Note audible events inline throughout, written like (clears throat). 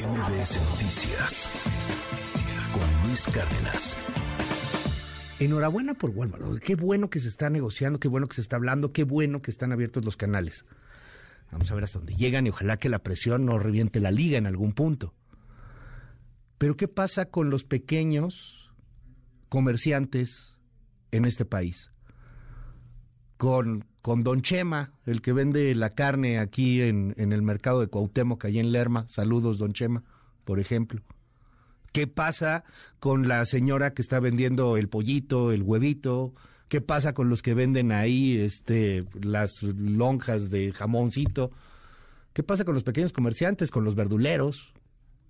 MBS Noticias con Luis Cárdenas. Enhorabuena por Walmart. Qué bueno que se está negociando, qué bueno que se está hablando, qué bueno que están abiertos los canales. Vamos a ver hasta dónde llegan y ojalá que la presión no reviente la liga en algún punto. Pero ¿qué pasa con los pequeños comerciantes en este país? Con, con Don Chema, el que vende la carne aquí en, en el mercado de Cuauhtémoc, allá en Lerma. Saludos, Don Chema, por ejemplo. ¿Qué pasa con la señora que está vendiendo el pollito, el huevito? ¿Qué pasa con los que venden ahí este, las lonjas de jamoncito? ¿Qué pasa con los pequeños comerciantes, con los verduleros,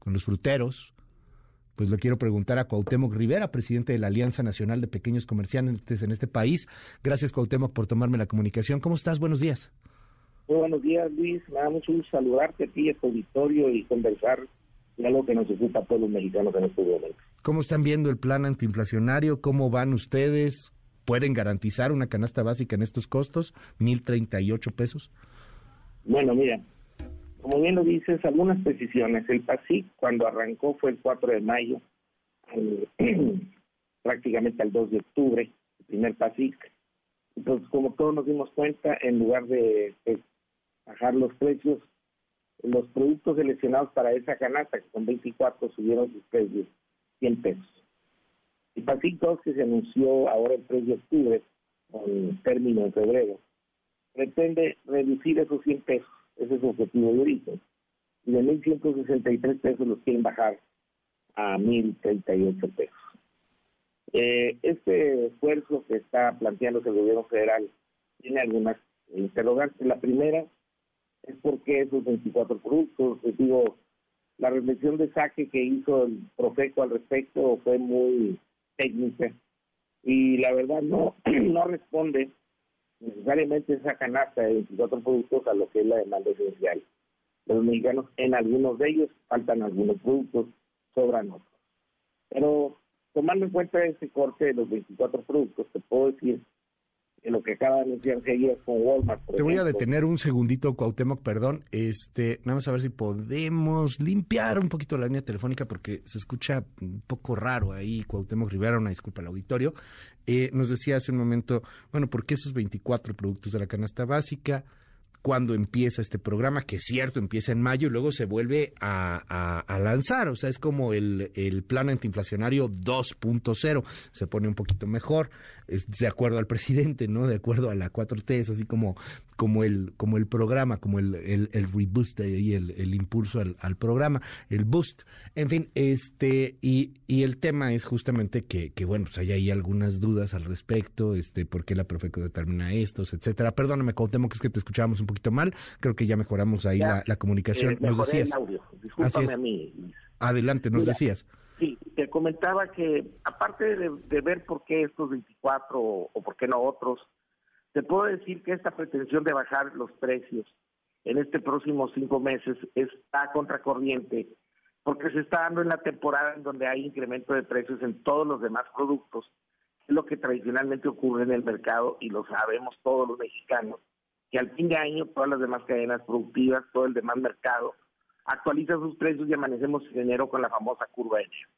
con los fruteros? Pues le quiero preguntar a Cuauhtémoc Rivera, presidente de la Alianza Nacional de Pequeños Comerciantes en este país. Gracias, Cuauhtémoc, por tomarme la comunicación. ¿Cómo estás? Buenos días. Muy buenos días, Luis. Me da mucho gusto saludarte a ti, a tu auditorio y conversar de algo que nos ocupa a todos los mexicanos en este momento. ¿Cómo están viendo el plan antiinflacionario? ¿Cómo van ustedes? ¿Pueden garantizar una canasta básica en estos costos? ¿1.038 pesos? Bueno, mira, como bien lo dices, algunas precisiones. El PASIC, cuando arrancó, fue el 4 de mayo, (clears throat) prácticamente al 2 de octubre, el primer PASIC. Entonces, como todos nos dimos cuenta, en lugar de, de bajar los precios, los productos seleccionados para esa canasta, que son 24, subieron sus precios 100 pesos. El PASIC 2, que se anunció ahora el 3 de octubre, con término en febrero, pretende reducir esos 100 pesos. Ese es su objetivo de origen. Y de 1.163 pesos los quieren bajar a 1.038 pesos. Eh, este esfuerzo que está planteando el gobierno federal tiene algunas interrogantes. La primera es porque esos 24 productos, les digo, la reflexión de saque que hizo el profeco al respecto fue muy técnica y la verdad no, (clears throat) no responde necesariamente esa canasta de 24 productos a lo que es la demanda esencial los mexicanos. En algunos de ellos faltan algunos productos, sobran otros. Pero tomando en cuenta ese corte de los 24 productos, te puedo decir que lo que acaba de anunciarse ayer con Walmart. Te voy a detener un segundito, Cuauhtémoc, perdón. Este, vamos a ver si podemos limpiar un poquito la línea telefónica porque se escucha un poco raro ahí, Cuauhtémoc Rivera, una disculpa al auditorio. Eh, nos decía hace un momento, bueno, ¿por qué esos 24 productos de la canasta básica? Cuando empieza este programa, que es cierto, empieza en mayo y luego se vuelve a, lanzar. O sea, es como el, el plan antiinflacionario 2.0. Se pone un poquito mejor, de acuerdo al presidente, ¿no? De acuerdo a la 4T, es así como, como, el, como el programa, como el, el, el reboost y el, el impulso al, al, programa, el boost. En fin, este, y, y el tema es justamente que, que bueno, pues hay ahí algunas dudas al respecto, este, por qué la Profeco determina estos, etcétera. Perdóname, Cuauhtémoc, que es que te escuchábamos un poquito mal. Creo que ya mejoramos ahí Ya, la, la comunicación. Eh, nos decías. el audio. Así es. a mí. Adelante, nos Mira, decías. Sí, te comentaba que aparte de, de ver por qué estos 24 o, o por qué no otros, te puedo decir que esta pretensión de bajar los precios en este próximo cinco meses está contracorriente porque se está dando en la temporada en donde hay incremento de precios en todos los demás productos, es lo que tradicionalmente ocurre en el mercado y lo sabemos todos los mexicanos, que al fin de año todas las demás cadenas productivas, todo el demás mercado, actualiza sus precios y amanecemos en enero con la famosa curva de enero.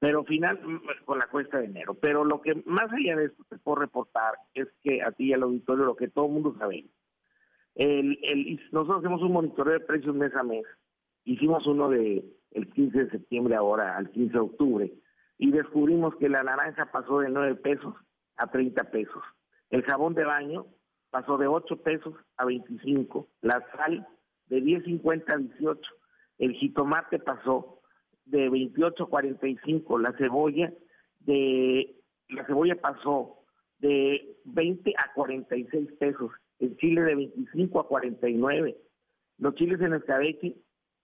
Pero final, con la cuesta de enero. Pero lo que más allá de esto te puedo reportar es que a ti y al auditorio lo que todo mundo sabe. El, el, nosotros hacemos un monitoreo de precios mes a mes. Hicimos uno de el 15 de septiembre ahora al 15 de octubre y descubrimos que la naranja pasó de 9 pesos a 30 pesos. El jabón de baño pasó de 8 pesos a 25. La sal de 10.50 a 18. El jitomate pasó de 28 a 45. La cebolla de la cebolla pasó de 20 a 46 pesos. El chile de 25 a 49. Los chiles en escabeche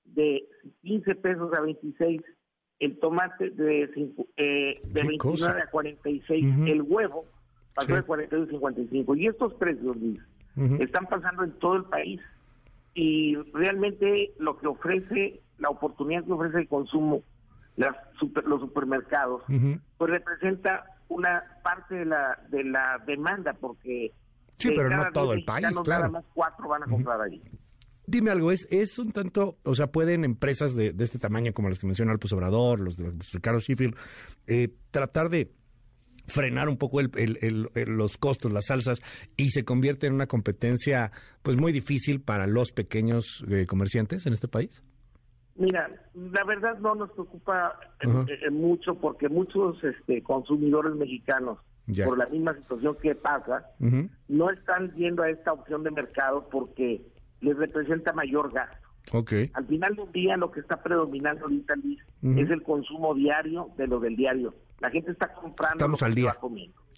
de 15 pesos a 26. El tomate de, cinco, eh, de ¿Qué 29 cosa? a 46. Ujú. El huevo pasó Sí. de 42 a 55. Y estos precios, Luis, Ujú. están pasando en todo el país y realmente lo que ofrece la oportunidad que ofrece el consumo las super- los supermercados pues representa una parte de la de la demanda porque Sí, pero no todo el país, claro. nada más cuatro van a comprar ahí Dime algo, ¿es, es un tanto, o sea, pueden empresas de, de este tamaño como las que menciona Alpus Obrador, los de Ricardo Sheffield, eh, tratar de frenar un poco el, el, los costos, las salsas, y se convierte en una competencia pues muy difícil para los pequeños eh, comerciantes en este país? Mira, la verdad no nos preocupa eh, mucho porque muchos este, consumidores mexicanos, por la misma situación que pasa, no están yendo a esta opción de mercado porque les representa mayor gasto. Okay. Al final del día lo que está predominando ahorita, Luis, es el consumo diario de lo del diario. La gente está comprando estamos al día.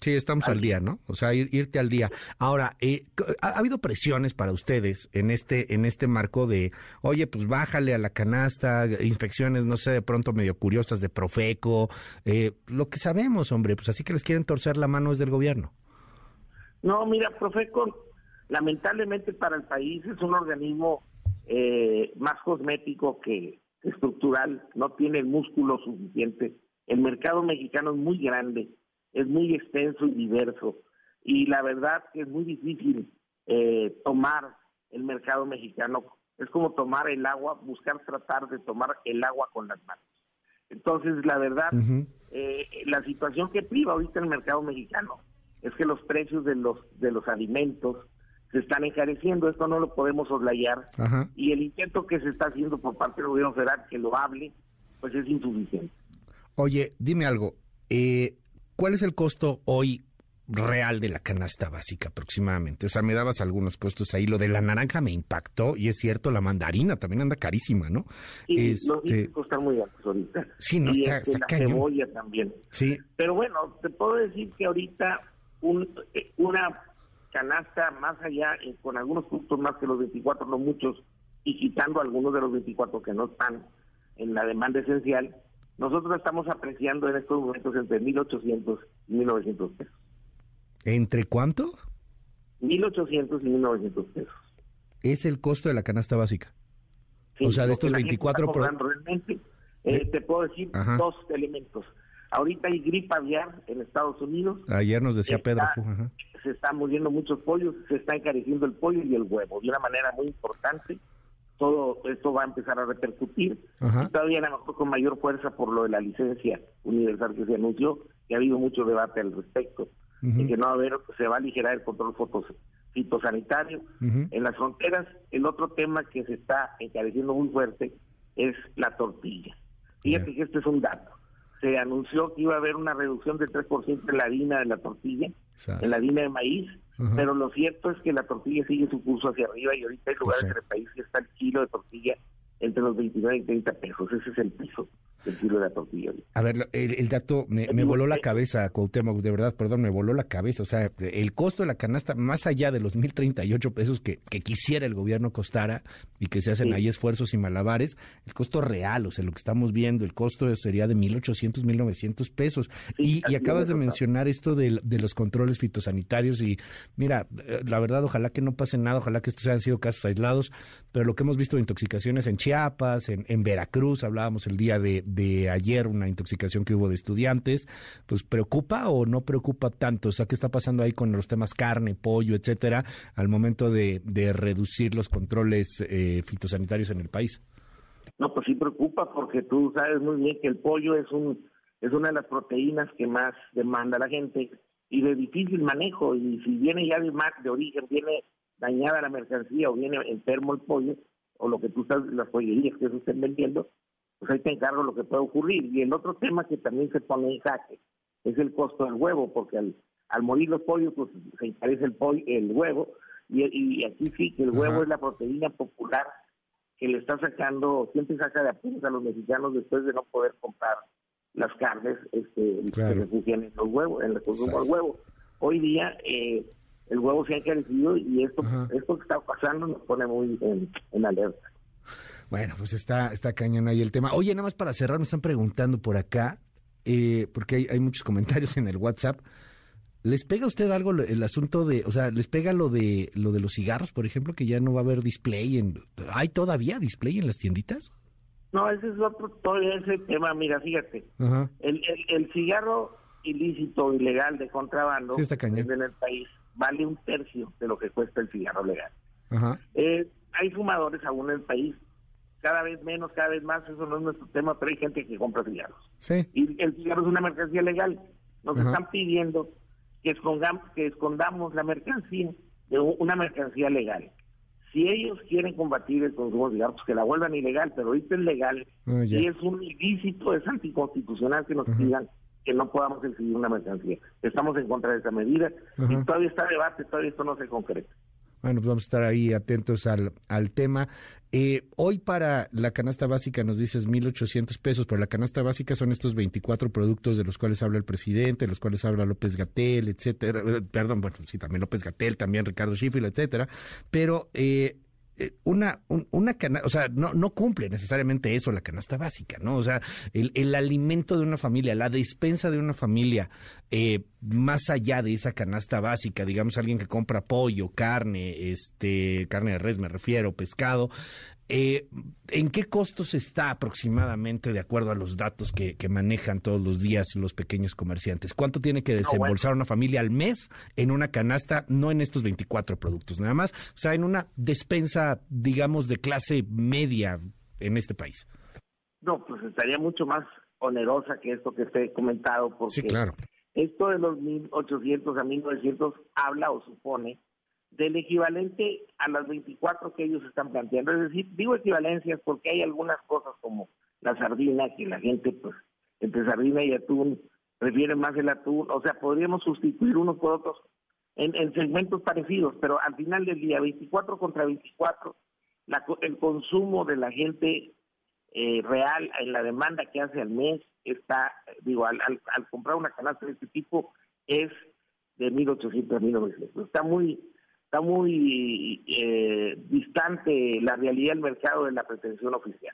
Sí, estamos al, día, ¿no? O sea, irte al día. Ahora, eh, ¿ha, habido presiones para ustedes en este en este marco de, oye, pues bájale a la canasta, inspecciones, no sé, de pronto medio curiosas de Profeco, eh, lo que sabemos, hombre, pues así que les quieren torcer la mano es del gobierno. No, mira, Profeco, lamentablemente para el país es un organismo eh, más cosmético que estructural, no tiene el músculo suficiente el mercado mexicano es muy grande, es muy extenso y diverso, y la verdad que es muy difícil eh, tomar el mercado mexicano. Es como tomar el agua, buscar tratar de tomar el agua con las manos. Entonces, la verdad, eh, la situación que priva ahorita el mercado mexicano es que los precios de los de los alimentos se están encareciendo, esto no lo podemos soslayar, y el intento que se está haciendo por parte del gobierno federal que lo hable, pues es insuficiente. Oye, dime algo. Eh, ¿Cuál es el costo hoy real de la canasta básica aproximadamente? O sea, me dabas algunos costos ahí. Lo de la naranja me impactó y es cierto, la mandarina también anda carísima, ¿no? Sí, este... los están muy altos ahorita. Sí, no está, este, la cebolla también. Sí. Pero bueno, te puedo decir que ahorita un, eh, una canasta más allá, eh, con algunos productos más que los 24, no muchos, y quitando algunos de los 24 que no están en la demanda esencial, nosotros estamos apreciando en estos momentos entre 1.800 y 1.900 pesos. ¿Entre cuánto? 1.800 y 1.900 pesos. ¿Es el costo de la canasta básica? o sea, de estos 24... Por... Realmente, eh, te puedo decir dos elementos. Ahorita hay gripa aviar en Estados Unidos. Ayer nos decía Pedro. Se están muriendo muchos pollos, se está encareciendo el pollo y el huevo de una manera muy importante todo esto va a empezar a repercutir y todavía a lo mejor con mayor fuerza por lo de la licencia universal que se anunció, que ha habido mucho debate al respecto, y que no va a haber, se va a aligerar el control fitosanitario. En las fronteras, el otro tema que se está encareciendo muy fuerte es la tortilla. Fíjate que este es un dato. Se anunció que iba a haber una reducción del 3% en la harina de la tortilla, en la harina de maíz, pero lo cierto es que la tortilla sigue su curso hacia arriba y ahorita hay lugares en el país que está el kilo de tortilla entre los 29 y 30 pesos. Ese es el piso del kilo de la tortilla. A ver, el, dato me, voló la cabeza, Cuauhtémoc, de verdad, perdón, me voló la cabeza. O sea, el costo de la canasta, más allá de los 1.038 pesos que, que quisiera el gobierno costara y que se hacen ahí esfuerzos y malabares, el costo real, o sea, lo que estamos viendo, el costo sería de 1.800, 1.900 pesos. y, y, acabas de mencionar esto de, de, los controles fitosanitarios y mira, eh, la verdad, ojalá que no pase nada, ojalá que estos hayan sido casos aislados, pero lo que hemos visto de intoxicaciones en Chiapas, en, en Veracruz, hablábamos el día de, de ayer, una intoxicación que hubo de estudiantes, pues preocupa o no preocupa tanto, o sea, ¿qué está pasando ahí con los temas carne, pollo, etcétera, al momento de, de reducir los controles eh, fitosanitarios en el país? No, pues sí preocupa porque tú sabes muy bien que el pollo es un es una de las proteínas que más demanda la gente y de difícil manejo y si viene ya de, de origen, viene dañada la mercancía o viene enfermo el pollo o lo que tú sabes, las pollerías que se estén vendiendo, pues ahí te encargo lo que puede ocurrir. Y el otro tema que también se pone en jaque es el costo del huevo, porque al, al morir los pollos, pues se encarece el, pollo, el huevo, y, y aquí sí que el huevo es la proteína popular que le está sacando, siempre saca de apuros a los mexicanos después de no poder comprar las carnes este, que se refugian en los huevos, en el consumo del huevo. Hoy día eh, el huevo se ha encarecido y esto, esto que está pasando nos pone muy en, alerta. Bueno, pues está, está cañón ahí el tema. Oye, nada más para cerrar, me están preguntando por acá, eh, porque hay, hay muchos (laughs) comentarios en el WhatsApp. ¿Les pega a usted algo el asunto de, o sea, les pega lo de lo de los cigarros, por ejemplo, que ya no va a haber display en hay todavía display en las tienditas? No, ese es otro todo ese tema, mira, fíjate. El, el, cigarro ilícito, ilegal de contrabando en el país vale un tercio de lo que cuesta el cigarro legal. Ajá. Eh, hay fumadores aún en el país, cada vez menos, cada vez más, eso no es nuestro tema, pero hay gente que compra cigarros. Sí. Y el cigarro es una mercancía legal. Nos Ajá. están pidiendo que escondamos, que escondamos la mercancía de una mercancía legal. Si ellos quieren combatir el consumo de cigarros, pues que la vuelvan ilegal, pero ahorita es legal. Ah, y es un ilícito, es anticonstitucional que nos Ajá. pidan que no podamos exhibir una mercancía. Estamos en contra de esa medida Ajá. y todavía está debate, todavía esto no se concreta. Bueno, pues vamos a estar ahí atentos al, al tema. Eh, hoy para la canasta básica nos dices 1.800 pesos, pero la canasta básica son estos 24 productos de los cuales habla el presidente, de los cuales habla López Gatel, etcétera. Eh, Perdón, bueno, sí, también López Gatel, también Ricardo Schiffel, etcétera. Pero eh, una, un- una canasta, o sea, no, no cumple necesariamente eso la canasta básica, ¿no? O sea, el, el alimento de una familia, la despensa de una familia, eh, más allá de esa canasta básica, digamos, alguien que compra pollo, carne, este, carne de res, me refiero, pescado, eh, ¿en qué costos está aproximadamente de acuerdo a los datos que, que manejan todos los días los pequeños comerciantes? ¿Cuánto tiene que desembolsar una familia al mes en una canasta, no en estos 24 productos nada más, o sea, en una despensa, digamos, de clase media en este país? No, pues estaría mucho más onerosa que esto que te he comentado, porque Sí, claro. esto de los 1.800 a 1.900 habla o supone del equivalente a las 24 que ellos están planteando. Es decir, digo equivalencias porque hay algunas cosas como la sardina, que la gente, pues, entre sardina y atún, prefiere más el atún. O sea, podríamos sustituir unos por otros en, en segmentos parecidos, pero al final del día, 24 contra 24, la el consumo de la gente eh, real en la demanda que hace al mes está, digo, al, al, al comprar una canasta de este tipo es de 1.800 a 1.900. Está muy, está muy eh, distante la realidad del mercado de la pretensión oficial.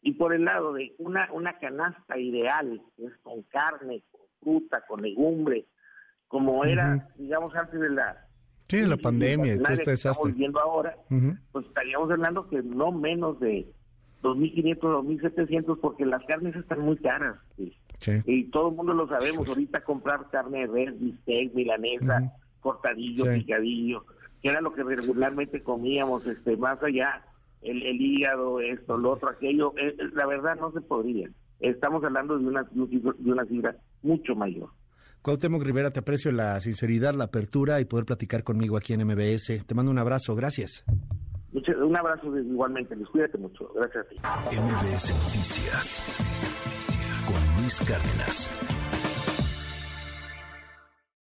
Y por el lado de una, una canasta ideal, que es con carne, con fruta, con legumbre, como era, digamos, antes de la... Sí, de la pandemia inflacionaria este que estamos desastre. viviendo ahora, pues estaríamos hablando que no menos de 2.500, 2.700, porque las carnes están muy caras. sí. Sí. Y todo el mundo lo sabemos, ahorita comprar carne de res, bistec, milanesa, cortadillo, picadillo, que era lo que regularmente comíamos, este más allá, el, el hígado, esto, lo otro, aquello, eh, eh, la verdad no se podría. Estamos hablando de una, de una cifra mucho mayor. Cuauhtémoc Rivera, te aprecio la sinceridad, la apertura y poder platicar conmigo aquí en MBS. Te mando un abrazo, gracias. Mucho- un abrazo igualmente, Luis, cuídate mucho. Gracias a ti. MBS Noticias con Luis Cárdenas.